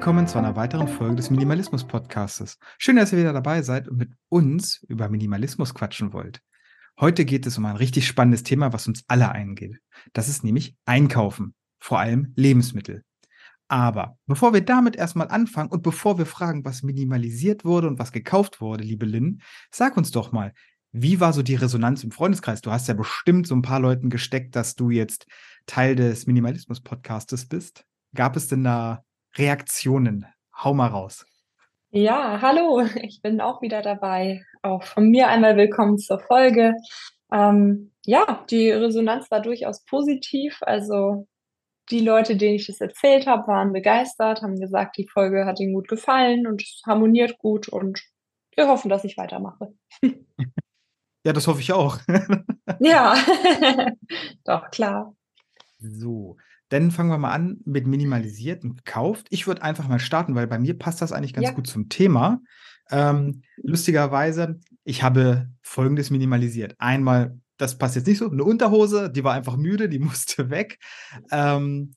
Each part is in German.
Willkommen zu einer weiteren Folge des Minimalismus Podcastes. Schön, dass ihr wieder dabei seid und mit uns über Minimalismus quatschen wollt. Heute geht es um ein richtig spannendes Thema, was uns alle eingeht. Das ist nämlich Einkaufen, vor allem Lebensmittel. Aber bevor wir damit erstmal anfangen und bevor wir fragen, was minimalisiert wurde und was gekauft wurde, liebe Lynn, sag uns doch mal, wie war so die Resonanz im Freundeskreis? Du hast ja bestimmt so ein paar Leuten gesteckt, dass du jetzt Teil des Minimalismus-Podcastes bist. Gab es denn da Reaktionen? Hau mal raus. Ja, hallo, ich bin auch wieder dabei. Auch von mir einmal willkommen zur Folge. Ähm, ja, die Resonanz war durchaus positiv. Also die Leute, denen ich das erzählt habe, waren begeistert, haben gesagt, die Folge hat ihnen gut gefallen und es harmoniert gut und wir hoffen, dass ich weitermache. Ja, das hoffe ich auch. ja, doch, klar. So, dann fangen wir mal an mit minimalisiert und gekauft. Ich würde einfach mal starten, weil bei mir passt das eigentlich ganz ja. gut zum Thema. Ähm, lustigerweise, ich habe folgendes minimalisiert. Einmal, das passt jetzt nicht so, eine Unterhose, die war einfach müde, die musste weg. Ähm,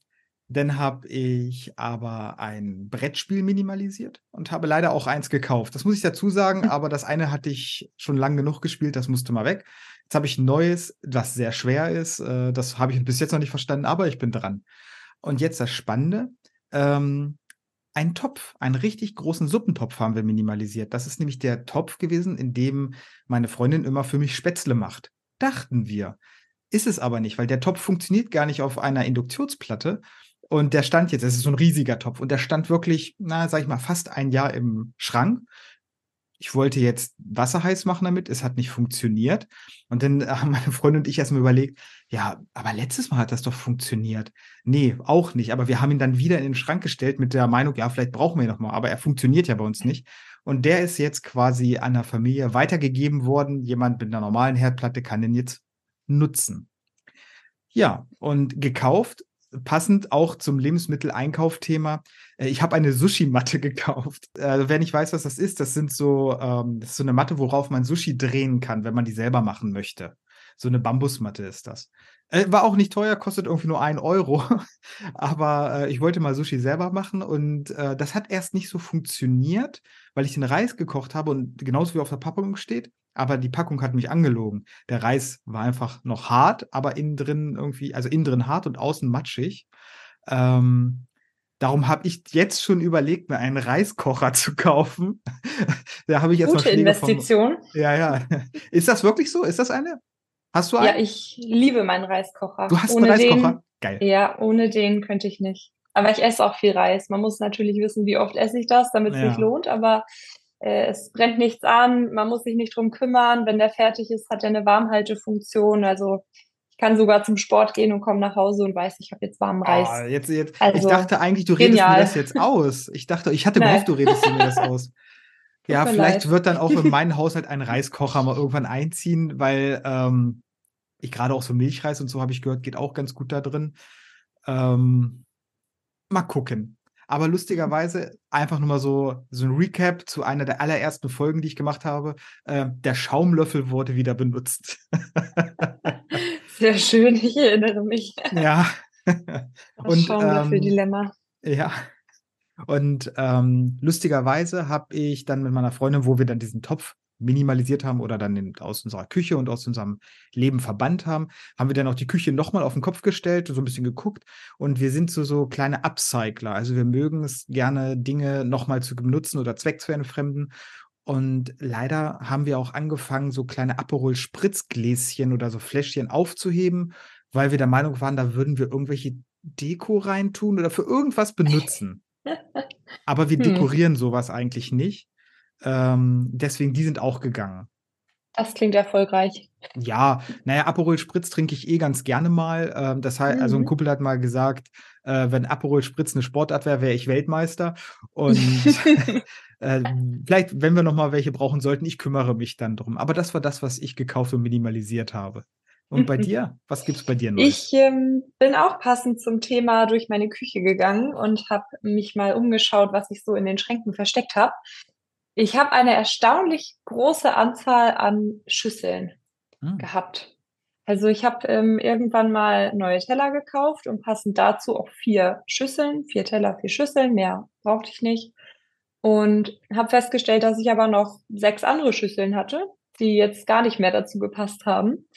dann habe ich aber ein Brettspiel minimalisiert und habe leider auch eins gekauft. Das muss ich dazu sagen, aber das eine hatte ich schon lang genug gespielt, das musste mal weg. Jetzt habe ich ein neues, was sehr schwer ist. Äh, das habe ich bis jetzt noch nicht verstanden, aber ich bin dran. Und jetzt das Spannende. Ähm, ein Topf, einen richtig großen Suppentopf haben wir minimalisiert. Das ist nämlich der Topf gewesen, in dem meine Freundin immer für mich Spätzle macht. Dachten wir. Ist es aber nicht, weil der Topf funktioniert gar nicht auf einer Induktionsplatte, und der stand jetzt, es ist so ein riesiger Topf und der stand wirklich, na, sag ich mal, fast ein Jahr im Schrank. Ich wollte jetzt Wasser heiß machen damit, es hat nicht funktioniert. Und dann haben meine Freundin und ich erstmal überlegt, ja, aber letztes Mal hat das doch funktioniert. Nee, auch nicht. Aber wir haben ihn dann wieder in den Schrank gestellt mit der Meinung, ja, vielleicht brauchen wir ihn nochmal, aber er funktioniert ja bei uns nicht. Und der ist jetzt quasi an der Familie weitergegeben worden. Jemand mit einer normalen Herdplatte kann den jetzt nutzen. Ja, und gekauft passend auch zum Lebensmitteleinkaufthema. Äh, ich habe eine Sushi-Matte gekauft. Äh, wer nicht weiß, was das ist, das sind so, ähm, das ist so eine Matte, worauf man Sushi drehen kann, wenn man die selber machen möchte. So eine Bambusmatte ist das. Äh, war auch nicht teuer, kostet irgendwie nur ein Euro. Aber äh, ich wollte mal Sushi selber machen und äh, das hat erst nicht so funktioniert, weil ich den Reis gekocht habe und genauso wie auf der Packung steht, aber die Packung hat mich angelogen. Der Reis war einfach noch hart, aber innen drin irgendwie, also innen drin hart und außen matschig. Ähm, darum habe ich jetzt schon überlegt, mir einen Reiskocher zu kaufen. da habe ich jetzt Gute Investition. Von, ja, ja. Ist das wirklich so? Ist das eine? Hast du einen? Ja, ich liebe meinen Reiskocher. Du hast ohne einen Reiskocher? Den, Geil. Ja, ohne den könnte ich nicht. Aber ich esse auch viel Reis. Man muss natürlich wissen, wie oft esse ich das, damit es ja. sich lohnt. Aber äh, es brennt nichts an, man muss sich nicht drum kümmern. Wenn der fertig ist, hat er eine Warmhaltefunktion. Also ich kann sogar zum Sport gehen und komme nach Hause und weiß, ich habe jetzt warmen Reis. Oh, jetzt, jetzt, also, ich dachte eigentlich, du redest genial. mir das jetzt aus. Ich dachte, ich hatte gehofft, du redest mir das aus. ja, vielleicht leid. wird dann auch in meinen Haushalt ein Reiskocher mal irgendwann einziehen, weil ähm, ich gerade auch so Milchreis und so habe ich gehört, geht auch ganz gut da drin. Ähm, mal gucken. Aber lustigerweise einfach nur mal so, so ein Recap zu einer der allerersten Folgen, die ich gemacht habe. Äh, der Schaumlöffel wurde wieder benutzt. Sehr schön, ich erinnere mich. Ja. Das Schaumlöffel-Dilemma. Ähm, ja. Und ähm, lustigerweise habe ich dann mit meiner Freundin, wo wir dann diesen Topf minimalisiert haben oder dann in, aus unserer Küche und aus unserem Leben verbannt haben, haben wir dann auch die Küche nochmal auf den Kopf gestellt und so ein bisschen geguckt. Und wir sind so, so kleine Upcycler. Also wir mögen es gerne, Dinge nochmal zu benutzen oder zweckzuentfremden. Und leider haben wir auch angefangen, so kleine Aperol-Spritzgläschen oder so Fläschchen aufzuheben, weil wir der Meinung waren, da würden wir irgendwelche Deko reintun oder für irgendwas benutzen. Aber wir hm. dekorieren sowas eigentlich nicht. Ähm, deswegen, die sind auch gegangen. Das klingt erfolgreich. Ja, naja, Aperol Spritz trinke ich eh ganz gerne mal. Ähm, das heißt, mhm. also ein mhm. Kumpel hat mal gesagt, äh, wenn Aperol Spritz eine Sportart wäre, wäre ich Weltmeister. Und äh, vielleicht, wenn wir noch mal welche brauchen sollten, ich kümmere mich dann drum. Aber das war das, was ich gekauft und minimalisiert habe. Und bei dir? Was gibt es bei dir noch? Ich ähm, bin auch passend zum Thema durch meine Küche gegangen und habe mich mal umgeschaut, was ich so in den Schränken versteckt habe. Ich habe eine erstaunlich große Anzahl an Schüsseln hm. gehabt. Also ich habe ähm, irgendwann mal neue Teller gekauft und passend dazu auch vier Schüsseln, vier Teller, vier Schüsseln, mehr brauchte ich nicht. Und habe festgestellt, dass ich aber noch sechs andere Schüsseln hatte, die jetzt gar nicht mehr dazu gepasst haben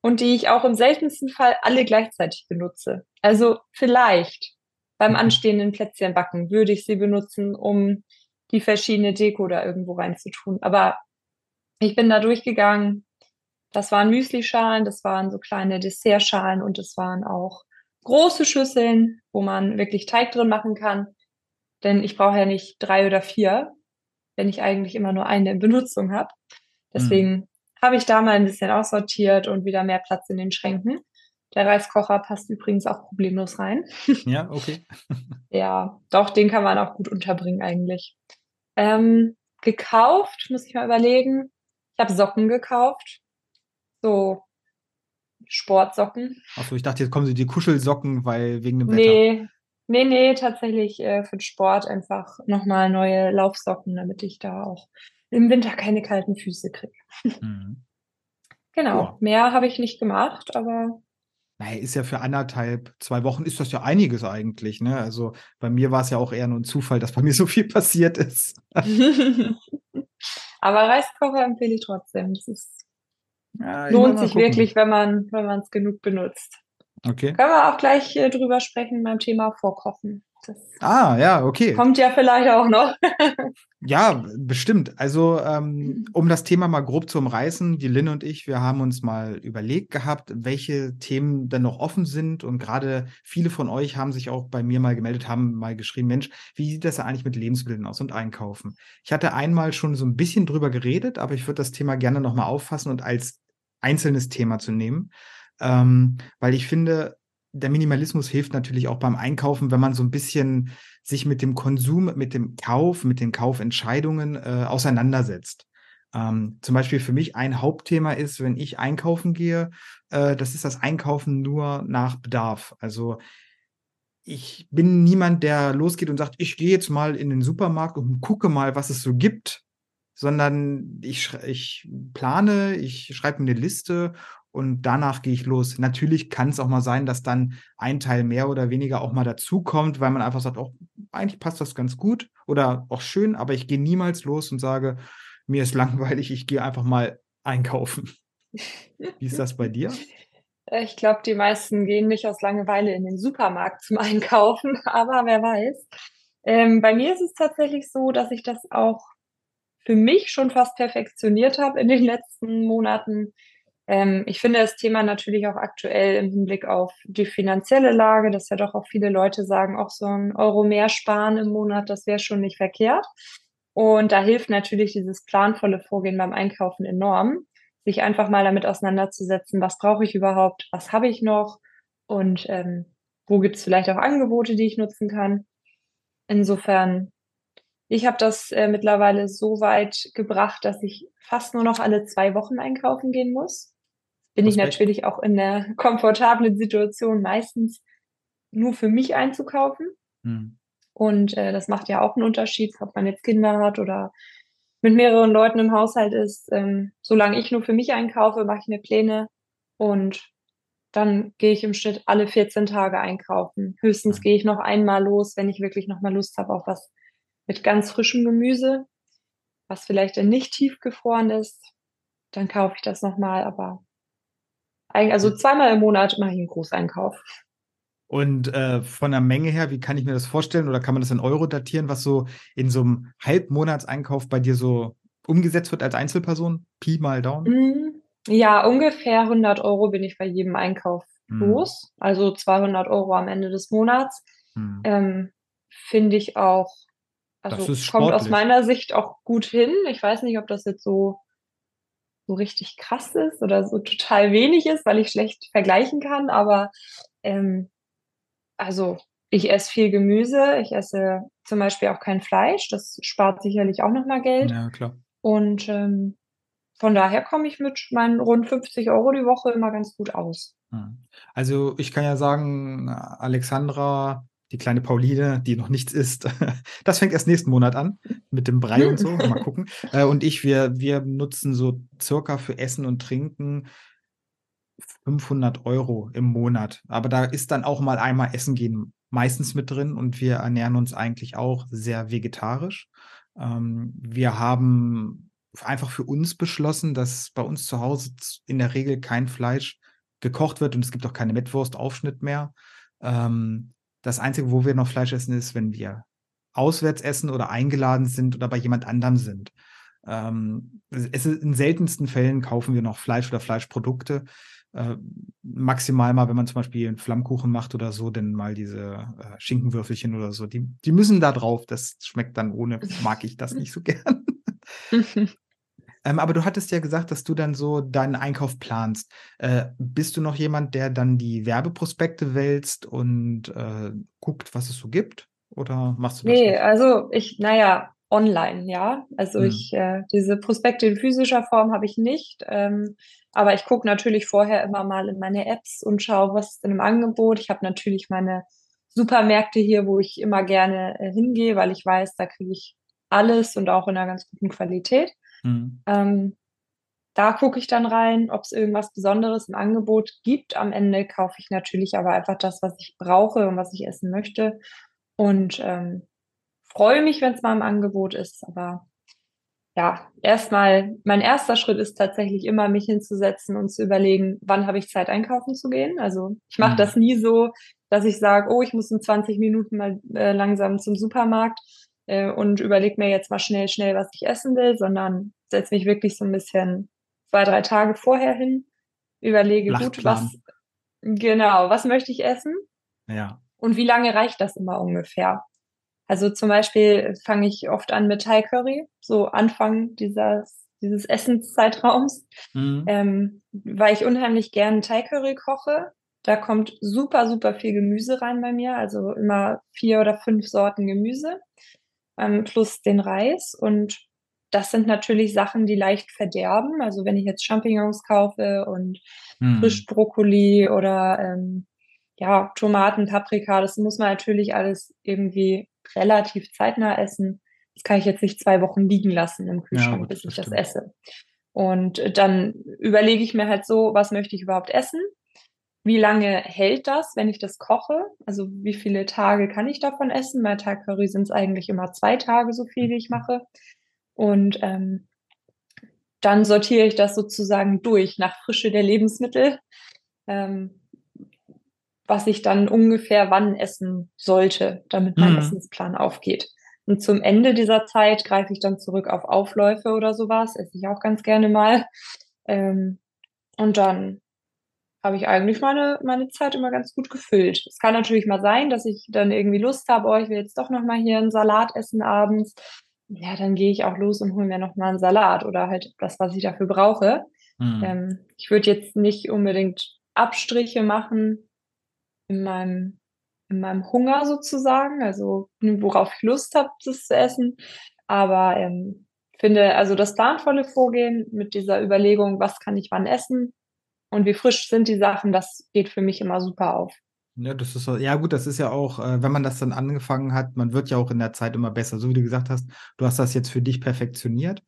und die ich auch im seltensten Fall alle gleichzeitig benutze. Also vielleicht beim mhm. anstehenden Plätzchenbacken würde ich sie benutzen, um die verschiedene Deko da irgendwo reinzutun. Aber ich bin da durchgegangen. Das waren Müslischalen, das waren so kleine Dessertschalen und es waren auch große Schüsseln, wo man wirklich Teig drin machen kann. Denn ich brauche ja nicht drei oder vier, wenn ich eigentlich immer nur eine in Benutzung habe. Deswegen mhm. habe ich da mal ein bisschen aussortiert und wieder mehr Platz in den Schränken. Der Reiskocher passt übrigens auch problemlos rein. Ja, okay. ja, doch, den kann man auch gut unterbringen eigentlich. Ähm, gekauft, muss ich mal überlegen. Ich habe Socken gekauft. So Sportsocken. Achso, ich dachte, jetzt kommen sie die Kuschelsocken, weil wegen dem Wetter. Nee, nee, nee, tatsächlich äh, für den Sport einfach nochmal neue Laufsocken, damit ich da auch im Winter keine kalten Füße kriege. Mhm. Genau, ja. mehr habe ich nicht gemacht, aber naja, ist ja für anderthalb, zwei Wochen ist das ja einiges eigentlich. Ne? Also bei mir war es ja auch eher nur ein Zufall, dass bei mir so viel passiert ist. Aber Reiskocher empfehle ich trotzdem. Das ist, ja, lohnt sich gucken. wirklich, wenn man wenn es genug benutzt. Okay. Können wir auch gleich äh, drüber sprechen beim Thema Vorkochen. Das ah, ja, okay. Kommt ja vielleicht auch noch. ja, bestimmt. Also, ähm, um das Thema mal grob zu umreißen, die Lynn und ich, wir haben uns mal überlegt gehabt, welche Themen denn noch offen sind. Und gerade viele von euch haben sich auch bei mir mal gemeldet, haben mal geschrieben, Mensch, wie sieht das eigentlich mit Lebensmitteln aus und Einkaufen? Ich hatte einmal schon so ein bisschen drüber geredet, aber ich würde das Thema gerne nochmal auffassen und als einzelnes Thema zu nehmen. Ähm, weil ich finde, der Minimalismus hilft natürlich auch beim Einkaufen, wenn man so ein bisschen sich mit dem Konsum, mit dem Kauf, mit den Kaufentscheidungen äh, auseinandersetzt. Ähm, zum Beispiel für mich ein Hauptthema ist, wenn ich einkaufen gehe, äh, das ist das Einkaufen nur nach Bedarf. Also ich bin niemand, der losgeht und sagt, ich gehe jetzt mal in den Supermarkt und gucke mal, was es so gibt, sondern ich, ich plane, ich schreibe mir eine Liste und danach gehe ich los. Natürlich kann es auch mal sein, dass dann ein Teil mehr oder weniger auch mal dazukommt, weil man einfach sagt, oh, eigentlich passt das ganz gut oder auch schön, aber ich gehe niemals los und sage, mir ist langweilig, ich gehe einfach mal einkaufen. Wie ist das bei dir? Ich glaube, die meisten gehen nicht aus Langeweile in den Supermarkt zum Einkaufen, aber wer weiß. Ähm, bei mir ist es tatsächlich so, dass ich das auch für mich schon fast perfektioniert habe in den letzten Monaten ähm, ich finde das Thema natürlich auch aktuell im Hinblick auf die finanzielle Lage, dass ja doch auch viele Leute sagen, auch so ein Euro mehr sparen im Monat, das wäre schon nicht verkehrt. Und da hilft natürlich dieses planvolle Vorgehen beim Einkaufen enorm, sich einfach mal damit auseinanderzusetzen, was brauche ich überhaupt, was habe ich noch und ähm, wo gibt es vielleicht auch Angebote, die ich nutzen kann. Insofern, ich habe das äh, mittlerweile so weit gebracht, dass ich fast nur noch alle zwei Wochen einkaufen gehen muss bin ich natürlich auch in der komfortablen Situation, meistens nur für mich einzukaufen. Hm. Und äh, das macht ja auch einen Unterschied, ob man jetzt Kinder hat oder mit mehreren Leuten im Haushalt ist. Ähm, solange ich nur für mich einkaufe, mache ich mir Pläne und dann gehe ich im Schnitt alle 14 Tage einkaufen. Höchstens gehe ich noch einmal los, wenn ich wirklich noch mal Lust habe auf was mit ganz frischem Gemüse, was vielleicht dann nicht tiefgefroren ist. Dann kaufe ich das noch mal, aber also zweimal im Monat mache ich einen Großeinkauf. Und äh, von der Menge her, wie kann ich mir das vorstellen? Oder kann man das in Euro datieren, was so in so einem Halbmonatseinkauf bei dir so umgesetzt wird als Einzelperson? Pi mal Daumen? Mm, ja, ungefähr 100 Euro bin ich bei jedem Einkauf mm. los. Also 200 Euro am Ende des Monats. Mm. Ähm, Finde ich auch, also kommt aus meiner Sicht auch gut hin. Ich weiß nicht, ob das jetzt so so richtig krass ist oder so total wenig ist, weil ich schlecht vergleichen kann. Aber ähm, also ich esse viel Gemüse, ich esse zum Beispiel auch kein Fleisch. Das spart sicherlich auch nochmal Geld. Ja, klar. Und ähm, von daher komme ich mit meinen rund 50 Euro die Woche immer ganz gut aus. Hm. Also ich kann ja sagen, Alexandra die kleine Pauline, die noch nichts isst. Das fängt erst nächsten Monat an mit dem Brei und so. Mal gucken. Äh, und ich, wir, wir nutzen so circa für Essen und Trinken 500 Euro im Monat. Aber da ist dann auch mal einmal Essen gehen meistens mit drin und wir ernähren uns eigentlich auch sehr vegetarisch. Ähm, wir haben einfach für uns beschlossen, dass bei uns zu Hause in der Regel kein Fleisch gekocht wird und es gibt auch keine Mettwurstaufschnitt mehr. Ähm, das Einzige, wo wir noch Fleisch essen, ist, wenn wir auswärts essen oder eingeladen sind oder bei jemand anderem sind. Ähm, es ist, in seltensten Fällen kaufen wir noch Fleisch oder Fleischprodukte. Äh, maximal mal, wenn man zum Beispiel einen Flammkuchen macht oder so, denn mal diese äh, Schinkenwürfelchen oder so, die, die müssen da drauf. Das schmeckt dann ohne, mag ich das nicht so gern. ähm, aber du hattest ja gesagt, dass du dann so deinen Einkauf planst. Äh, bist du noch jemand, der dann die Werbeprospekte wälzt und äh, guckt, was es so gibt? Oder machst du das? Nee, nicht? also ich, naja, online, ja. Also hm. ich, äh, diese Prospekte in physischer Form habe ich nicht. Ähm, aber ich gucke natürlich vorher immer mal in meine Apps und schaue, was ist denn im Angebot. Ich habe natürlich meine Supermärkte hier, wo ich immer gerne äh, hingehe, weil ich weiß, da kriege ich alles und auch in einer ganz guten Qualität. Hm. Ähm, da gucke ich dann rein, ob es irgendwas Besonderes im Angebot gibt. Am Ende kaufe ich natürlich aber einfach das, was ich brauche und was ich essen möchte. Und ähm, freue mich, wenn es mal im Angebot ist. Aber ja, erstmal, mein erster Schritt ist tatsächlich immer, mich hinzusetzen und zu überlegen, wann habe ich Zeit, einkaufen zu gehen. Also ich mache mhm. das nie so, dass ich sage, oh, ich muss in 20 Minuten mal äh, langsam zum Supermarkt äh, und überlege mir jetzt mal schnell, schnell, was ich essen will, sondern setze mich wirklich so ein bisschen zwei, drei Tage vorher hin, überlege gut, was genau, was möchte ich essen? Ja. Und wie lange reicht das immer ungefähr? Also zum Beispiel fange ich oft an mit Thai Curry, so Anfang dieses, dieses Essenszeitraums, mhm. ähm, weil ich unheimlich gern Thai Curry koche. Da kommt super, super viel Gemüse rein bei mir, also immer vier oder fünf Sorten Gemüse ähm, plus den Reis. Und das sind natürlich Sachen, die leicht verderben. Also wenn ich jetzt Champignons kaufe und mhm. Frischbrokkoli oder ähm, ja, Tomaten, Paprika, das muss man natürlich alles irgendwie relativ zeitnah essen. Das kann ich jetzt nicht zwei Wochen liegen lassen im Kühlschrank, ja, gut, bis ich das, das esse. Und dann überlege ich mir halt so, was möchte ich überhaupt essen? Wie lange hält das, wenn ich das koche? Also wie viele Tage kann ich davon essen? Bei Tag Curry sind es eigentlich immer zwei Tage so viel, wie ich mache. Und ähm, dann sortiere ich das sozusagen durch nach Frische der Lebensmittel. Ähm, was ich dann ungefähr wann essen sollte, damit mein mhm. Essensplan aufgeht. Und zum Ende dieser Zeit greife ich dann zurück auf Aufläufe oder sowas, esse ich auch ganz gerne mal. Ähm, und dann habe ich eigentlich meine, meine Zeit immer ganz gut gefüllt. Es kann natürlich mal sein, dass ich dann irgendwie Lust habe, oh, ich will jetzt doch noch mal hier einen Salat essen abends. Ja, dann gehe ich auch los und hole mir noch mal einen Salat oder halt das, was ich dafür brauche. Mhm. Ähm, ich würde jetzt nicht unbedingt Abstriche machen, in meinem, in meinem Hunger sozusagen, also worauf ich Lust habe, das zu essen. Aber ähm, finde, also das planvolle Vorgehen mit dieser Überlegung, was kann ich wann essen und wie frisch sind die Sachen, das geht für mich immer super auf. Ja, das ist ja gut, das ist ja auch, äh, wenn man das dann angefangen hat, man wird ja auch in der Zeit immer besser. So wie du gesagt hast, du hast das jetzt für dich perfektioniert.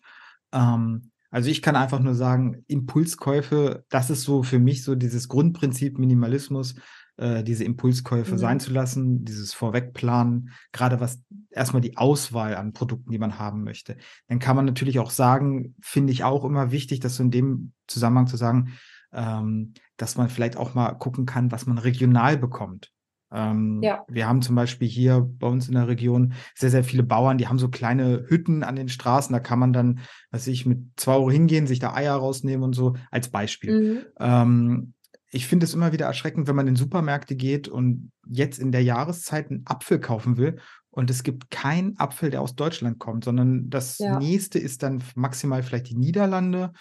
Ähm, also ich kann einfach nur sagen, Impulskäufe, das ist so für mich so dieses Grundprinzip Minimalismus äh, diese Impulskäufe mhm. sein zu lassen, dieses Vorwegplanen, gerade was erstmal die Auswahl an Produkten, die man haben möchte. Dann kann man natürlich auch sagen, finde ich auch immer wichtig, dass so in dem Zusammenhang zu sagen, ähm, dass man vielleicht auch mal gucken kann, was man regional bekommt. Ähm, ja. Wir haben zum Beispiel hier bei uns in der Region sehr, sehr viele Bauern, die haben so kleine Hütten an den Straßen, da kann man dann, was ich, mit zwei Euro hingehen, sich da Eier rausnehmen und so, als Beispiel. Mhm. Ähm, ich finde es immer wieder erschreckend, wenn man in Supermärkte geht und jetzt in der Jahreszeit einen Apfel kaufen will und es gibt keinen Apfel, der aus Deutschland kommt, sondern das ja. nächste ist dann maximal vielleicht die Niederlande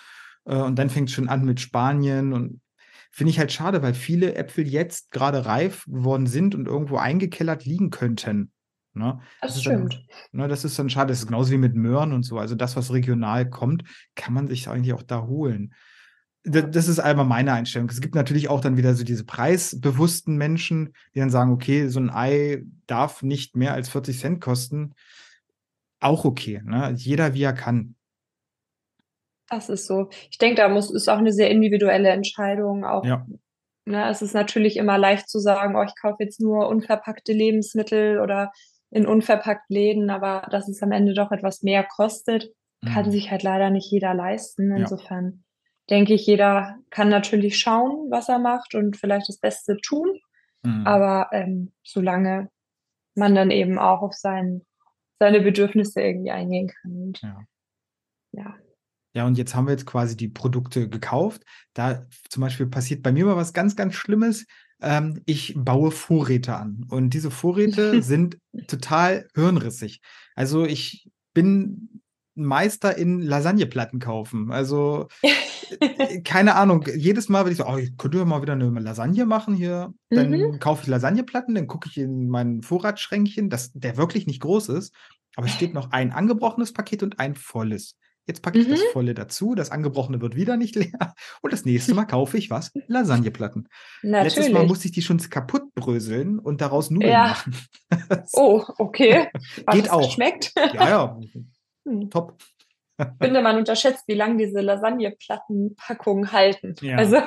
äh, und dann fängt es schon an mit Spanien und finde ich halt schade, weil viele Äpfel jetzt gerade reif geworden sind und irgendwo eingekellert liegen könnten. Ne? Das, das stimmt. Dann, ne, das ist dann schade. Das ist genauso wie mit Möhren und so. Also das, was regional kommt, kann man sich eigentlich auch da holen das ist einmal meine Einstellung. Es gibt natürlich auch dann wieder so diese preisbewussten Menschen, die dann sagen, okay, so ein Ei darf nicht mehr als 40 Cent kosten. Auch okay, ne? Jeder wie er kann. Das ist so. Ich denke, da muss ist auch eine sehr individuelle Entscheidung, auch ja. Ne, es ist natürlich immer leicht zu sagen, oh, ich kaufe jetzt nur unverpackte Lebensmittel oder in unverpackt Läden, aber dass es am Ende doch etwas mehr kostet, kann mhm. sich halt leider nicht jeder leisten. Insofern ja. denke ich, jeder kann natürlich schauen, was er macht und vielleicht das Beste tun. Mhm. Aber ähm, solange man dann eben auch auf sein, seine Bedürfnisse irgendwie eingehen kann. Und, ja. ja. Ja, und jetzt haben wir jetzt quasi die Produkte gekauft. Da zum Beispiel passiert bei mir mal was ganz, ganz Schlimmes. Ähm, ich baue Vorräte an. Und diese Vorräte sind total hirnrissig. Also ich bin Meister in Lasagneplatten kaufen. Also äh, keine Ahnung, jedes Mal, wenn ich so, oh, ich könnte ja mal wieder eine Lasagne machen hier, dann mhm. kaufe ich Lasagneplatten, dann gucke ich in mein Vorratsschränkchen, das, der wirklich nicht groß ist, aber es steht noch ein angebrochenes Paket und ein volles. Jetzt packe ich mhm. das volle dazu, das angebrochene wird wieder nicht leer und das nächste Mal kaufe ich was? Lasagneplatten. Natürlich. Letztes Mal musste ich die schon kaputt bröseln und daraus Nudeln ja. machen. oh, okay. Geht auch. Schmeckt. Ja, ja. Hm. Top. Ich finde, man unterschätzt, wie lange diese Lasagneplattenpackungen halten. Ja. Also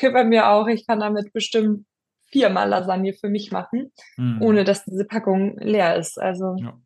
bei mir auch, ich kann damit bestimmt viermal Lasagne für mich machen, mhm. ohne dass diese Packung leer ist. Also ja.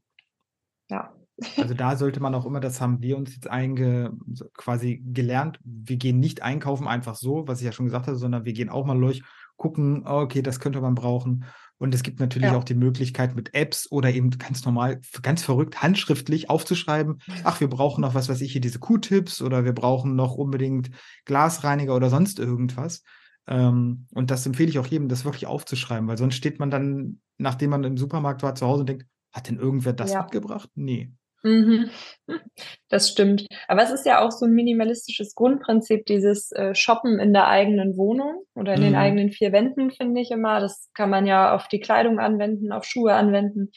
ja. Also da sollte man auch immer, das haben wir uns jetzt einge, quasi gelernt, wir gehen nicht einkaufen einfach so, was ich ja schon gesagt habe, sondern wir gehen auch mal durch, gucken, okay, das könnte man brauchen. Und es gibt natürlich ja. auch die Möglichkeit mit Apps oder eben ganz normal, ganz verrückt, handschriftlich aufzuschreiben, ach, wir brauchen noch was weiß ich hier, diese Q-Tips oder wir brauchen noch unbedingt Glasreiniger oder sonst irgendwas. Ähm, und das empfehle ich auch jedem, das wirklich aufzuschreiben, weil sonst steht man dann, nachdem man im Supermarkt war, zu Hause und denkt, hat denn irgendwer das ja. mitgebracht? Nee. Mhm. Das stimmt. Aber es ist ja auch so ein minimalistisches Grundprinzip, dieses äh, Shoppen in der eigenen Wohnung oder in mhm. den eigenen vier Wänden, finde ich immer. Das kann man ja auf die Kleidung anwenden, auf Schuhe anwenden,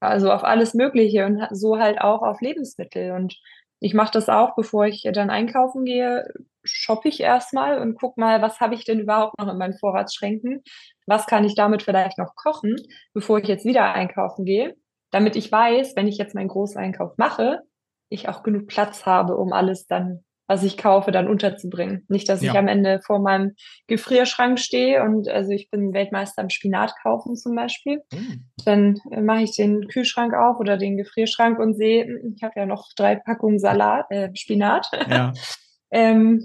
also auf alles Mögliche und so halt auch auf Lebensmittel. Und ich mache das auch, bevor ich dann einkaufen gehe, shoppe ich erstmal und gucke mal, was habe ich denn überhaupt noch in meinen Vorratsschränken? Was kann ich damit vielleicht noch kochen, bevor ich jetzt wieder einkaufen gehe? Damit ich weiß, wenn ich jetzt meinen Großeinkauf mache, ich auch genug Platz habe, um alles dann, was ich kaufe, dann unterzubringen. Nicht, dass ja. ich am Ende vor meinem Gefrierschrank stehe und also ich bin Weltmeister im Spinat kaufen zum Beispiel. Mhm. Dann mache ich den Kühlschrank auf oder den Gefrierschrank und sehe, hm, ich habe ja noch drei Packungen Salat, äh, Spinat. Ja. ähm,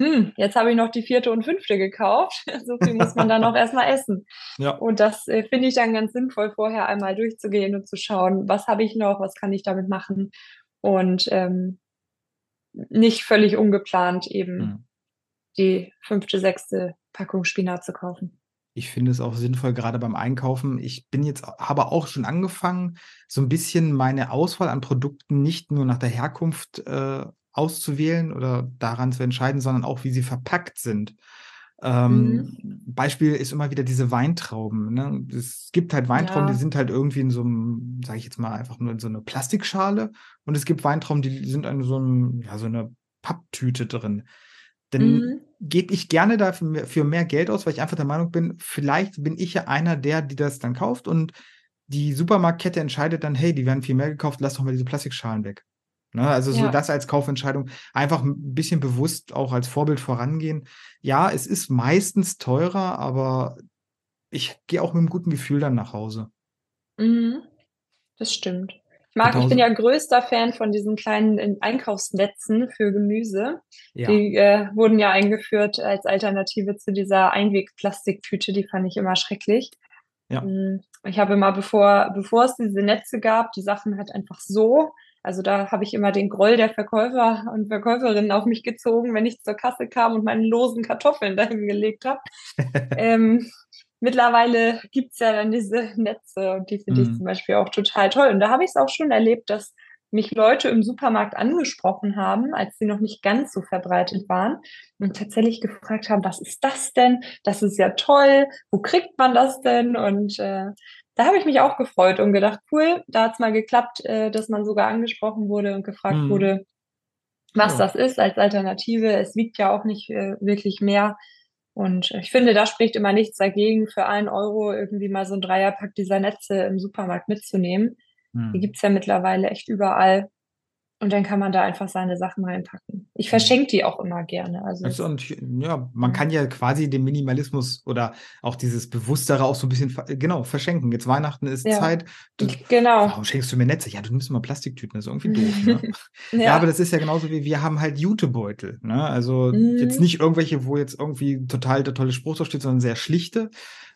hm, jetzt habe ich noch die vierte und fünfte gekauft. so viel muss man dann auch erstmal essen. Ja. Und das äh, finde ich dann ganz sinnvoll, vorher einmal durchzugehen und zu schauen, was habe ich noch, was kann ich damit machen. Und ähm, nicht völlig ungeplant eben hm. die fünfte, sechste Packung Spinat zu kaufen. Ich finde es auch sinnvoll, gerade beim Einkaufen. Ich bin jetzt, habe auch schon angefangen, so ein bisschen meine Auswahl an Produkten nicht nur nach der Herkunft äh, auszuwählen oder daran zu entscheiden, sondern auch, wie sie verpackt sind. Ähm, mhm. Beispiel ist immer wieder diese Weintrauben. Ne? Es gibt halt Weintrauben, ja. die sind halt irgendwie in so einem, sage ich jetzt mal, einfach nur in so einer Plastikschale. Und es gibt Weintrauben, die sind in so einem, ja, so einer Papptüte drin. Dann mhm. gebe ich gerne dafür für mehr Geld aus, weil ich einfach der Meinung bin, vielleicht bin ich ja einer der, die das dann kauft und die Supermarktkette entscheidet dann, hey, die werden viel mehr gekauft, lass doch mal diese Plastikschalen weg. Ne, also so ja. das als Kaufentscheidung einfach ein bisschen bewusst auch als Vorbild vorangehen. Ja, es ist meistens teurer, aber ich gehe auch mit einem guten Gefühl dann nach Hause. Mhm. Das stimmt. Ich mag, ich bin ja größter Fan von diesen kleinen äh, Einkaufsnetzen für Gemüse. Ja. Die äh, wurden ja eingeführt als Alternative zu dieser Einwegplastiktüte, die fand ich immer schrecklich. Ja. Mm, ich habe immer, bevor, bevor es diese Netze gab, die Sachen halt einfach so also da habe ich immer den Groll der Verkäufer und Verkäuferinnen auf mich gezogen, wenn ich zur Kasse kam und meine losen Kartoffeln dahin gelegt habe. ähm, mittlerweile gibt's ja dann diese Netze und die finde mhm. ich zum Beispiel auch total toll. Und da habe ich es auch schon erlebt, dass mich Leute im Supermarkt angesprochen haben, als sie noch nicht ganz so verbreitet waren und tatsächlich gefragt haben, was ist das denn? Das ist ja toll. Wo kriegt man das denn? Und äh, da habe ich mich auch gefreut und gedacht, cool, da hat es mal geklappt, äh, dass man sogar angesprochen wurde und gefragt mhm. wurde, was ja. das ist als Alternative. Es wiegt ja auch nicht äh, wirklich mehr. Und ich finde, da spricht immer nichts dagegen, für einen Euro irgendwie mal so ein Dreierpack dieser Netze im Supermarkt mitzunehmen. Mhm. Die gibt's ja mittlerweile echt überall. Und dann kann man da einfach seine Sachen reinpacken. Ich mhm. verschenke die auch immer gerne. Also, also und, ja, man kann ja quasi den Minimalismus oder auch dieses Bewusstere auch so ein bisschen, genau, verschenken. Jetzt Weihnachten ist ja. Zeit. Du, genau. Warum schenkst du mir Netze? Ja, du nimmst immer Plastiktüten, das ist irgendwie doof. Ne? ja. ja. aber das ist ja genauso wie wir haben halt Jutebeutel. Ne? Also mhm. jetzt nicht irgendwelche, wo jetzt irgendwie total der tolle Spruch drauf steht, sondern sehr schlichte.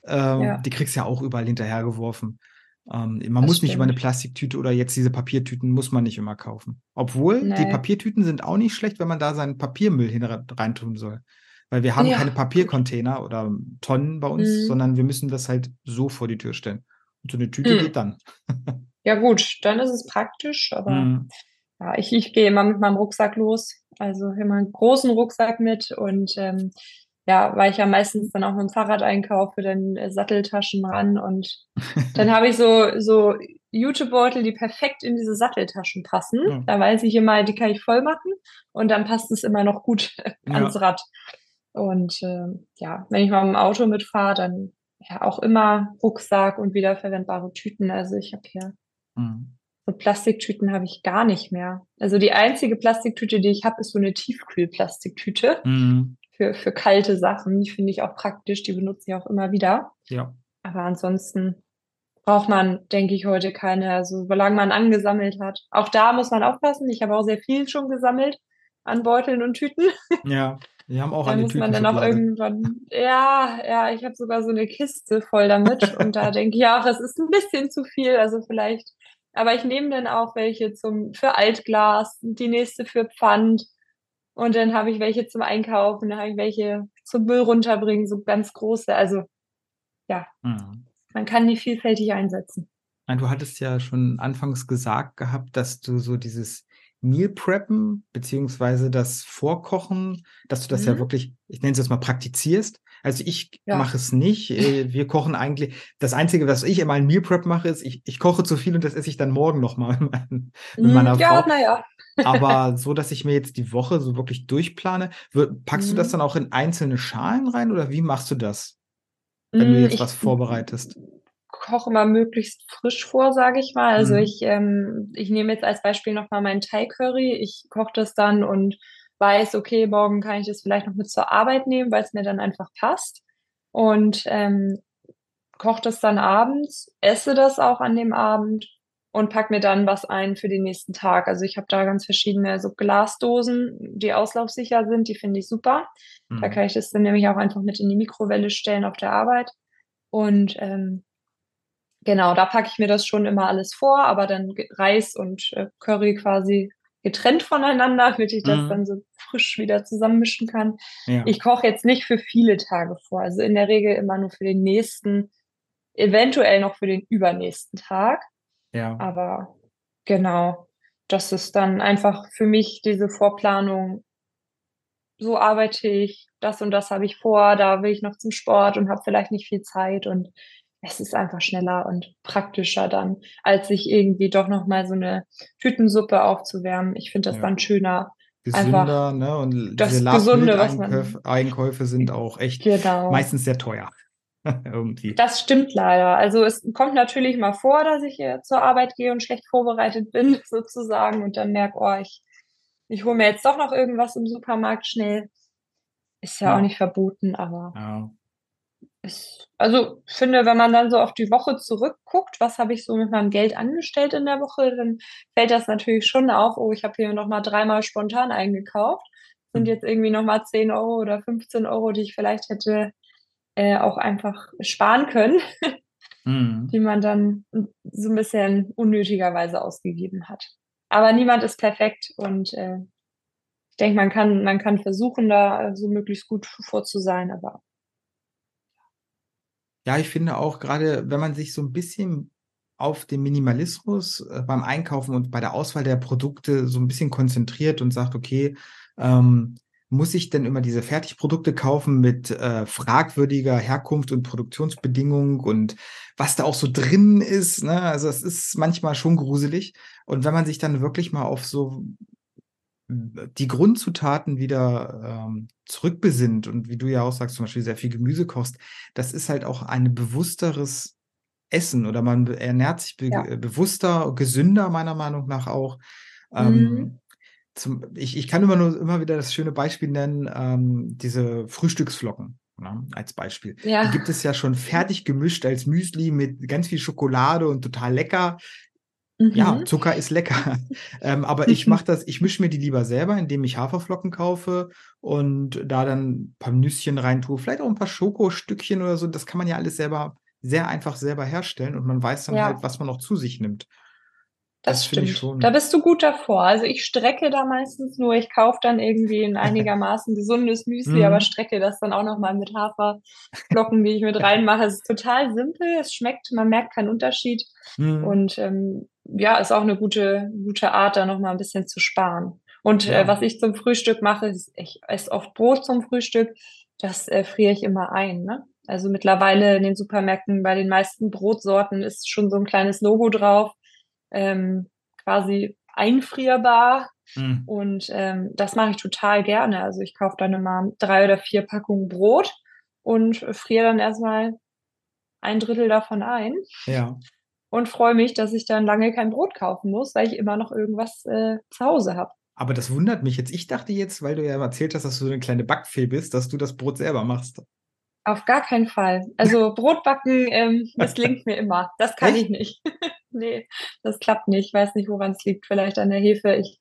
Ähm, ja. Die kriegst du ja auch überall hinterhergeworfen. Ähm, man das muss stimmt. nicht immer eine Plastiktüte oder jetzt diese Papiertüten muss man nicht immer kaufen. Obwohl nee. die Papiertüten sind auch nicht schlecht, wenn man da seinen Papiermüll hin reintun soll. Weil wir haben ja. keine Papiercontainer oder Tonnen bei uns, mhm. sondern wir müssen das halt so vor die Tür stellen. Und so eine Tüte mhm. geht dann. ja, gut, dann ist es praktisch, aber mhm. ja, ich, ich gehe immer mit meinem Rucksack los. Also immer einen großen Rucksack mit und ähm, ja, weil ich ja meistens dann auch mit dem Fahrrad einkaufe, dann äh, Satteltaschen ran und dann habe ich so, so Jutebeutel, die perfekt in diese Satteltaschen passen. Ja. Da weiß ich immer, die kann ich voll machen und dann passt es immer noch gut ans Rad. Und äh, ja, wenn ich mal im Auto mitfahre, dann ja auch immer Rucksack und wiederverwendbare Tüten. Also ich habe hier mhm. so Plastiktüten habe ich gar nicht mehr. Also die einzige Plastiktüte, die ich habe, ist so eine Tiefkühlplastiktüte. Mhm für, für kalte Sachen. Die finde ich auch praktisch, die benutze ich auch immer wieder. Ja. Aber ansonsten braucht man, denke ich, heute keine, also solange man angesammelt hat. Auch da muss man aufpassen. Ich habe auch sehr viel schon gesammelt an Beuteln und Tüten. Ja, wir haben auch da eine muss man dann auch irgendwann, ja, ja, ich habe sogar so eine Kiste voll damit und da denke ich auch, das ist ein bisschen zu viel, also vielleicht, aber ich nehme dann auch welche zum für Altglas, die nächste für Pfand und dann habe ich welche zum Einkaufen, dann habe ich welche zum Müll runterbringen, so ganz große. Also ja, mhm. man kann die vielfältig einsetzen. Du hattest ja schon anfangs gesagt gehabt, dass du so dieses Meal Preppen beziehungsweise das Vorkochen, dass du das mhm. ja wirklich, ich nenne es jetzt mal praktizierst. Also ich ja. mache es nicht. Äh, wir kochen eigentlich. Das Einzige, was ich immer in Meal Prep mache, ist, ich, ich koche zu viel und das esse ich dann morgen nochmal mit, mhm. meiner ja, Frau. Naja. Aber so, dass ich mir jetzt die Woche so wirklich durchplane, packst mhm. du das mhm. dann auch in einzelne Schalen rein oder wie machst du das, wenn du mm, jetzt was vorbereitest? Koche immer möglichst frisch vor, sage ich mal. Also mhm. ich, ähm, ich nehme jetzt als Beispiel nochmal meinen Thai Curry. Ich koche das dann und weiß, okay, morgen kann ich das vielleicht noch mit zur Arbeit nehmen, weil es mir dann einfach passt. Und ähm, koche das dann abends, esse das auch an dem Abend und pack mir dann was ein für den nächsten Tag. Also ich habe da ganz verschiedene so Glasdosen, die auslaufsicher sind, die finde ich super. Mhm. Da kann ich das dann nämlich auch einfach mit in die Mikrowelle stellen auf der Arbeit. Und ähm, genau, da packe ich mir das schon immer alles vor, aber dann Reis und äh, Curry quasi getrennt voneinander, damit ich das mhm. dann so frisch wieder zusammenmischen kann. Ja. Ich koche jetzt nicht für viele Tage vor, also in der Regel immer nur für den nächsten, eventuell noch für den übernächsten Tag. Ja. Aber genau, das ist dann einfach für mich diese Vorplanung. So arbeite ich, das und das habe ich vor, da will ich noch zum Sport und habe vielleicht nicht viel Zeit und es ist einfach schneller und praktischer dann, als sich irgendwie doch noch mal so eine Tütensuppe aufzuwärmen. Ich finde das ja. dann schöner. Gesünder, ne? Und das diese Gesunde, was man Einkäufe sind auch echt genau. meistens sehr teuer. Irgendwie. Das stimmt leider. Also es kommt natürlich mal vor, dass ich zur Arbeit gehe und schlecht vorbereitet bin, sozusagen, und dann merke, oh, ich, ich hole mir jetzt doch noch irgendwas im Supermarkt schnell. Ist ja, ja. auch nicht verboten, aber ja. Ist, also finde, wenn man dann so auf die Woche zurückguckt, was habe ich so mit meinem Geld angestellt in der Woche, dann fällt das natürlich schon auf, oh, ich habe hier nochmal dreimal spontan eingekauft. Sind jetzt irgendwie nochmal 10 Euro oder 15 Euro, die ich vielleicht hätte äh, auch einfach sparen können, mhm. die man dann so ein bisschen unnötigerweise ausgegeben hat. Aber niemand ist perfekt und äh, ich denke, man kann, man kann versuchen, da so möglichst gut vor zu sein, aber. Ja, ich finde auch gerade, wenn man sich so ein bisschen auf den Minimalismus äh, beim Einkaufen und bei der Auswahl der Produkte so ein bisschen konzentriert und sagt, okay, ähm, muss ich denn immer diese Fertigprodukte kaufen mit äh, fragwürdiger Herkunft und Produktionsbedingung und was da auch so drin ist. Ne? Also es ist manchmal schon gruselig. Und wenn man sich dann wirklich mal auf so die Grundzutaten wieder ähm, zurückbesinnt und wie du ja auch sagst, zum Beispiel sehr viel Gemüse kochst, das ist halt auch ein bewussteres Essen oder man ernährt sich be ja. bewusster, gesünder meiner Meinung nach auch. Ähm, mhm. zum, ich, ich kann immer nur immer wieder das schöne Beispiel nennen, ähm, diese Frühstücksflocken. Ne, als Beispiel. Ja. Die gibt es ja schon fertig gemischt als Müsli mit ganz viel Schokolade und total lecker. Mhm. Ja, Zucker ist lecker. ähm, aber ich mache das, ich mische mir die lieber selber, indem ich Haferflocken kaufe und da dann ein paar Nüsschen reintue, vielleicht auch ein paar Schokostückchen oder so. Das kann man ja alles selber, sehr einfach selber herstellen und man weiß dann ja. halt, was man noch zu sich nimmt. Das, das stimmt. Ich schon. Da bist du gut davor. Also ich strecke da meistens nur, ich kaufe dann irgendwie ein einigermaßen gesundes Müsli, mhm. aber strecke das dann auch nochmal mit Haferflocken, die ich mit reinmache. Es ist total simpel, es schmeckt, man merkt keinen Unterschied. Mhm. Und ähm, ja, ist auch eine gute, gute Art, da nochmal ein bisschen zu sparen. Und äh, ja. äh, was ich zum Frühstück mache, ist, ich esse oft Brot zum Frühstück. Das äh, friere ich immer ein. Ne? Also mittlerweile in den Supermärkten bei den meisten Brotsorten ist schon so ein kleines Logo drauf, ähm, quasi einfrierbar. Mhm. Und ähm, das mache ich total gerne. Also ich kaufe dann immer drei oder vier Packungen Brot und friere dann erstmal ein Drittel davon ein. Ja und freue mich, dass ich dann lange kein Brot kaufen muss, weil ich immer noch irgendwas äh, zu Hause habe. Aber das wundert mich jetzt. Ich dachte jetzt, weil du ja erzählt hast, dass du so eine kleine Backfee bist, dass du das Brot selber machst. Auf gar keinen Fall. Also Brotbacken, ähm, das gelingt mir immer. Das kann Echt? ich nicht. nee, das klappt nicht. Ich weiß nicht, woran es liegt. Vielleicht an der Hefe. Ich,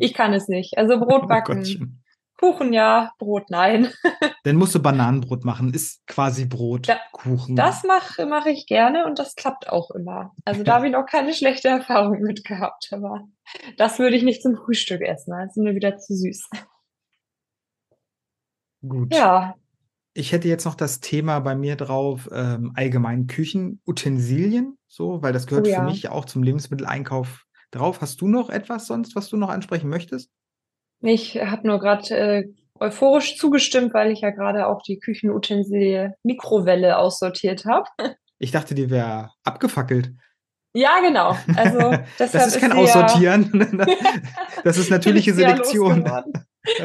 ich kann es nicht. Also Brotbacken. Oh Kuchen ja, Brot nein. Dann musst du Bananenbrot machen, ist quasi Brot, ja, Kuchen. Das mache mach ich gerne und das klappt auch immer. Also da habe ich noch keine schlechte Erfahrung mit gehabt, aber das würde ich nicht zum Frühstück essen, das ist mir wieder zu süß. Gut. Ja. Ich hätte jetzt noch das Thema bei mir drauf, ähm, allgemein Küchenutensilien, so, weil das gehört oh, ja. für mich auch zum Lebensmitteleinkauf drauf. Hast du noch etwas sonst, was du noch ansprechen möchtest? Ich habe nur gerade äh, euphorisch zugestimmt, weil ich ja gerade auch die Küchenutensilie Mikrowelle aussortiert habe. Ich dachte, die wäre abgefackelt. Ja, genau. Also das ist kein Aussortieren. das ist natürliche Selektion.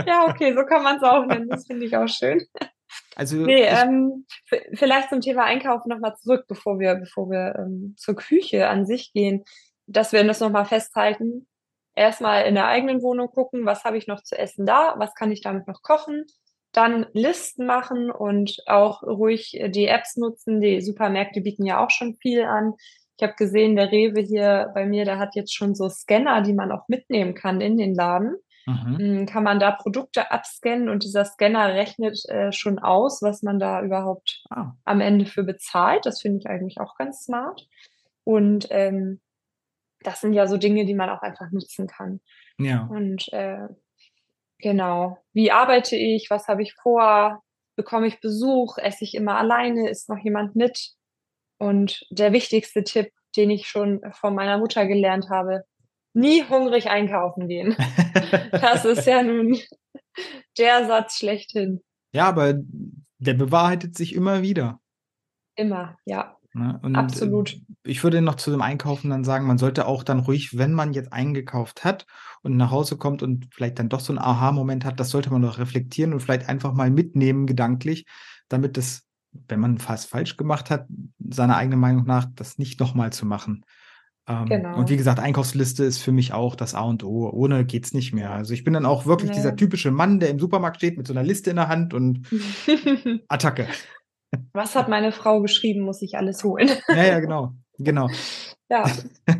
ja, okay, so kann man es auch nennen. Das finde ich auch schön. Also nee, ähm, vielleicht zum Thema Einkaufen nochmal zurück, bevor wir, bevor wir ähm, zur Küche an sich gehen, dass wir das nochmal festhalten erstmal in der eigenen Wohnung gucken, was habe ich noch zu essen da, was kann ich damit noch kochen, dann Listen machen und auch ruhig die Apps nutzen. Die Supermärkte bieten ja auch schon viel an. Ich habe gesehen, der Rewe hier bei mir, der hat jetzt schon so Scanner, die man auch mitnehmen kann in den Laden. Mhm. Hm, kann man da Produkte abscannen und dieser Scanner rechnet äh, schon aus, was man da überhaupt ah. am Ende für bezahlt. Das finde ich eigentlich auch ganz smart. Und ähm, das sind ja so Dinge, die man auch einfach nutzen kann. Ja. Und äh, genau, wie arbeite ich, was habe ich vor, bekomme ich Besuch, esse ich immer alleine, ist noch jemand mit? Und der wichtigste Tipp, den ich schon von meiner Mutter gelernt habe, nie hungrig einkaufen gehen. das ist ja nun der Satz schlechthin. Ja, aber der bewahrheitet sich immer wieder. Immer, ja. Ne? Absolut. Äh, ich würde noch zu dem Einkaufen dann sagen, man sollte auch dann ruhig, wenn man jetzt eingekauft hat und nach Hause kommt und vielleicht dann doch so einen Aha-Moment hat, das sollte man doch reflektieren und vielleicht einfach mal mitnehmen gedanklich, damit das, wenn man fast falsch gemacht hat, seiner eigenen Meinung nach, das nicht nochmal zu machen. Ähm, genau. Und wie gesagt, Einkaufsliste ist für mich auch das A und O. Ohne geht es nicht mehr. Also ich bin dann auch wirklich nee. dieser typische Mann, der im Supermarkt steht mit so einer Liste in der Hand und Attacke. Was hat meine Frau geschrieben, muss ich alles holen. Ja, ja, genau. Genau. Ja.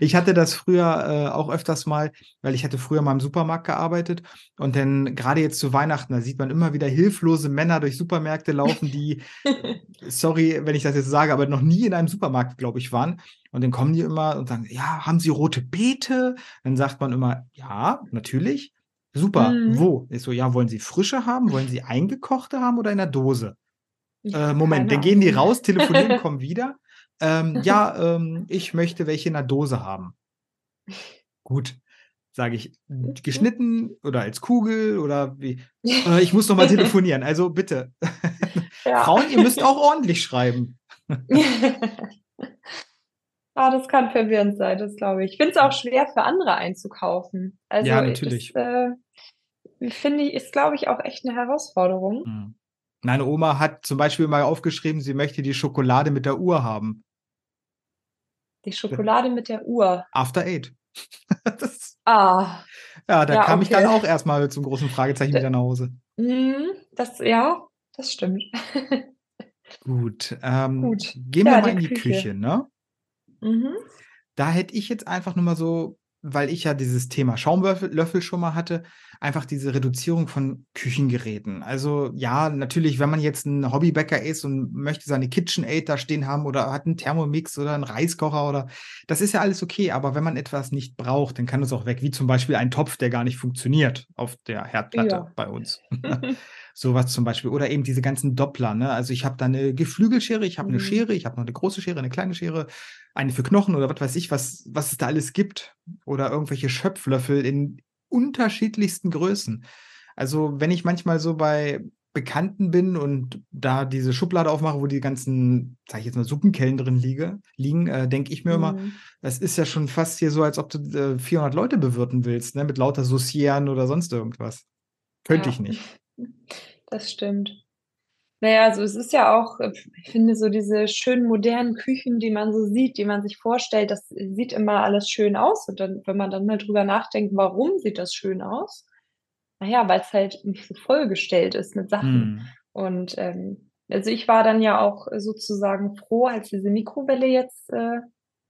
Ich hatte das früher äh, auch öfters mal, weil ich hatte früher mal im Supermarkt gearbeitet und dann gerade jetzt zu Weihnachten, da sieht man immer wieder hilflose Männer durch Supermärkte laufen, die, sorry, wenn ich das jetzt sage, aber noch nie in einem Supermarkt, glaube ich, waren. Und dann kommen die immer und sagen, ja, haben Sie rote Beete? Dann sagt man immer, ja, natürlich. Super, mhm. wo? Ich so, ja, wollen Sie frische haben? Wollen Sie eingekochte haben oder in der Dose? Äh, Moment, dann gehen die raus, telefonieren, kommen wieder. Ähm, ja, ähm, ich möchte welche in der Dose haben. Gut, sage ich, geschnitten oder als Kugel oder wie. Äh, ich muss noch mal telefonieren. Also bitte. Ja. Frauen, ihr müsst auch ordentlich schreiben. ah, das kann verwirrend sein, das glaube ich. Ich finde es auch schwer für andere einzukaufen. Also ja, natürlich. Das, äh, finde ich, ist, glaube ich, auch echt eine Herausforderung. Mhm. Meine Oma hat zum Beispiel mal aufgeschrieben, sie möchte die Schokolade mit der Uhr haben. Die Schokolade mit der Uhr. After Eight. das, ah. Ja, da ja, kam okay. ich dann auch erstmal zum großen Fragezeichen wieder nach Hause. Mhm, das, ja, das stimmt. Gut, ähm, Gut. gehen wir ja, mal in die Küche, Küche ne? Mhm. Da hätte ich jetzt einfach nur mal so weil ich ja dieses Thema Schaumlöffel schon mal hatte, einfach diese Reduzierung von Küchengeräten. Also ja, natürlich, wenn man jetzt ein Hobbybäcker ist und möchte seine KitchenAid da stehen haben oder hat einen Thermomix oder einen Reiskocher oder das ist ja alles okay, aber wenn man etwas nicht braucht, dann kann es auch weg, wie zum Beispiel ein Topf, der gar nicht funktioniert auf der Herdplatte ja. bei uns. Sowas zum Beispiel. Oder eben diese ganzen Doppler. Ne? Also ich habe da eine Geflügelschere, ich habe mhm. eine Schere, ich habe noch eine große Schere, eine kleine Schere, eine für Knochen oder was weiß ich, was, was es da alles gibt. Oder irgendwelche Schöpflöffel in unterschiedlichsten Größen. Also wenn ich manchmal so bei Bekannten bin und da diese Schublade aufmache, wo die ganzen, sag ich jetzt mal, Suppenkellen drin liege, liegen, äh, denke ich mir mhm. immer, das ist ja schon fast hier so, als ob du äh, 400 Leute bewirten willst, ne? mit lauter Saucieren oder sonst irgendwas. Könnte ja. ich nicht. Das stimmt. Naja, also es ist ja auch, äh, ich finde so diese schönen modernen Küchen, die man so sieht, die man sich vorstellt, das sieht immer alles schön aus. Und dann, wenn man dann mal drüber nachdenkt, warum sieht das schön aus? Naja, weil es halt nicht so vollgestellt ist mit Sachen. Mm. Und ähm, also ich war dann ja auch sozusagen froh, als diese Mikrowelle jetzt äh,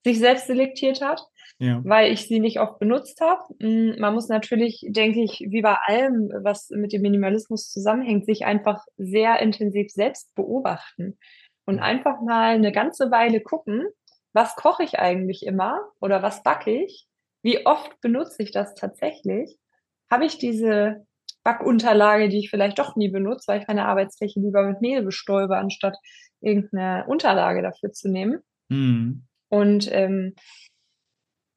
sich selbst selektiert hat, ja. weil ich sie nicht oft benutzt habe. Mm, man muss natürlich, denke ich, wie bei allem, was mit dem Minimalismus zusammenhängt, sich einfach sehr intensiv selbst beobachten und einfach mal eine ganze Weile gucken, was koche ich eigentlich immer oder was backe ich? Wie oft benutze ich das tatsächlich? Habe ich diese Backunterlage, die ich vielleicht doch nie benutze, weil ich meine Arbeitsfläche lieber mit Mehl bestäube, anstatt irgendeine Unterlage dafür zu nehmen? Mhm. Und ähm,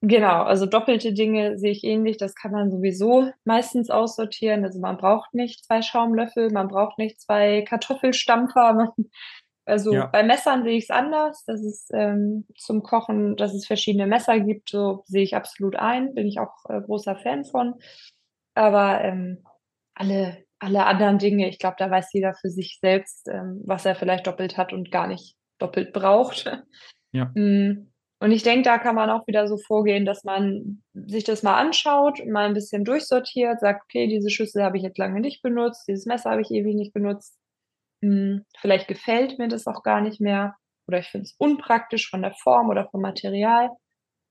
genau, also doppelte Dinge sehe ich ähnlich. Das kann man sowieso meistens aussortieren. Also man braucht nicht zwei Schaumlöffel, man braucht nicht zwei Kartoffelstampfer. also ja. bei Messern sehe ich es anders. Das ist ähm, zum Kochen, dass es verschiedene Messer gibt, so sehe ich absolut ein. Bin ich auch äh, großer Fan von. Aber ähm, alle, alle anderen Dinge, ich glaube, da weiß jeder für sich selbst, ähm, was er vielleicht doppelt hat und gar nicht doppelt braucht. Ja. Mm. Und ich denke, da kann man auch wieder so vorgehen, dass man sich das mal anschaut, mal ein bisschen durchsortiert, sagt, okay, diese Schüssel habe ich jetzt lange nicht benutzt, dieses Messer habe ich ewig nicht benutzt. Mm, vielleicht gefällt mir das auch gar nicht mehr oder ich finde es unpraktisch von der Form oder vom Material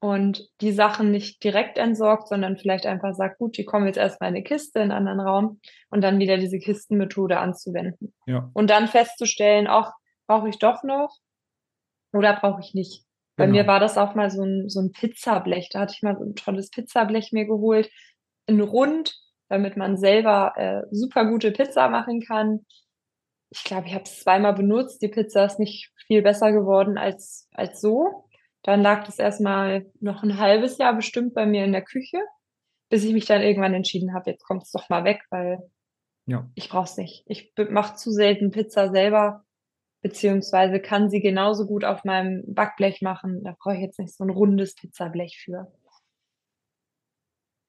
und die Sachen nicht direkt entsorgt, sondern vielleicht einfach sagt, gut, die kommen jetzt erstmal in eine Kiste, in einen anderen Raum und dann wieder diese Kistenmethode anzuwenden. Ja. Und dann festzustellen, auch brauche ich doch noch oder brauche ich nicht. Bei genau. mir war das auch mal so ein, so ein Pizzablech. Da hatte ich mal so ein tolles Pizzablech mir geholt, in rund, damit man selber äh, super gute Pizza machen kann. Ich glaube, ich habe es zweimal benutzt. Die Pizza ist nicht viel besser geworden als, als so. Dann lag das erstmal noch ein halbes Jahr bestimmt bei mir in der Küche, bis ich mich dann irgendwann entschieden habe, jetzt kommt es doch mal weg, weil ja. ich brauche es nicht. Ich mache zu selten Pizza selber beziehungsweise kann sie genauso gut auf meinem Backblech machen. Da brauche ich jetzt nicht so ein rundes Pizzablech für.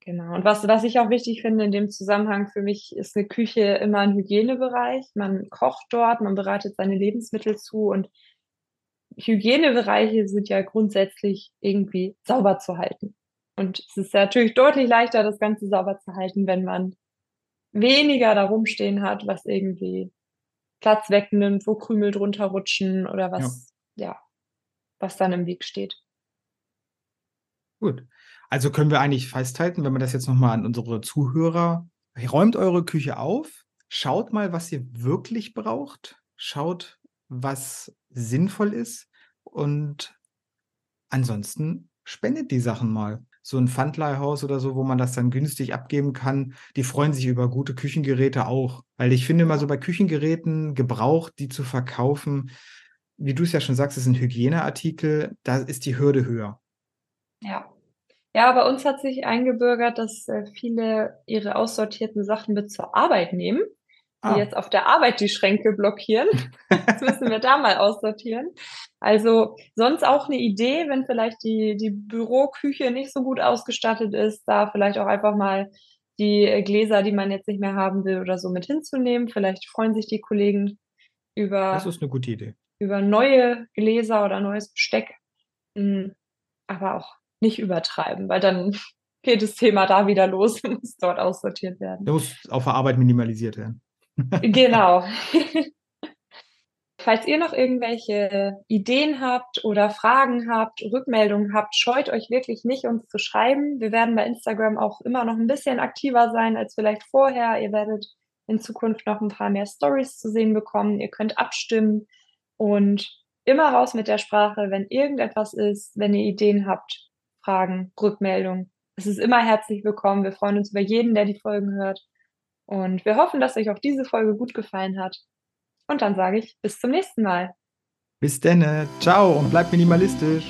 Genau. Und was, was ich auch wichtig finde in dem Zusammenhang für mich ist eine Küche immer ein Hygienebereich. Man kocht dort, man bereitet seine Lebensmittel zu und Hygienebereiche sind ja grundsätzlich irgendwie sauber zu halten. Und es ist natürlich deutlich leichter, das Ganze sauber zu halten, wenn man weniger da rumstehen hat, was irgendwie Platz wegnimmt, wo Krümel drunter rutschen oder was, ja, ja was dann im Weg steht. Gut. Also können wir eigentlich festhalten, wenn wir das jetzt nochmal an unsere Zuhörer, räumt eure Küche auf, schaut mal, was ihr wirklich braucht, schaut, was sinnvoll ist und ansonsten spendet die Sachen mal so ein Pfandleihhaus oder so, wo man das dann günstig abgeben kann, die freuen sich über gute Küchengeräte auch. Weil ich finde mal so bei Küchengeräten gebraucht, die zu verkaufen, wie du es ja schon sagst, ist ein Hygieneartikel, da ist die Hürde höher. Ja. Ja, bei uns hat sich eingebürgert, dass äh, viele ihre aussortierten Sachen mit zur Arbeit nehmen die ah. jetzt auf der Arbeit die Schränke blockieren. Jetzt müssen wir da mal aussortieren. Also sonst auch eine Idee, wenn vielleicht die, die Büroküche nicht so gut ausgestattet ist, da vielleicht auch einfach mal die Gläser, die man jetzt nicht mehr haben will oder so mit hinzunehmen. Vielleicht freuen sich die Kollegen über. Das ist eine gute Idee. Über neue Gläser oder neues Besteck. Hm, aber auch nicht übertreiben, weil dann geht das Thema da wieder los und muss dort aussortiert werden. Da muss auf der Arbeit minimalisiert werden. Genau. Falls ihr noch irgendwelche Ideen habt oder Fragen habt, Rückmeldungen habt, scheut euch wirklich nicht, uns zu schreiben. Wir werden bei Instagram auch immer noch ein bisschen aktiver sein als vielleicht vorher. Ihr werdet in Zukunft noch ein paar mehr Stories zu sehen bekommen. Ihr könnt abstimmen und immer raus mit der Sprache, wenn irgendetwas ist, wenn ihr Ideen habt, Fragen, Rückmeldungen. Es ist immer herzlich willkommen. Wir freuen uns über jeden, der die Folgen hört. Und wir hoffen, dass euch auch diese Folge gut gefallen hat. Und dann sage ich bis zum nächsten Mal. Bis dann. Ciao und bleibt minimalistisch.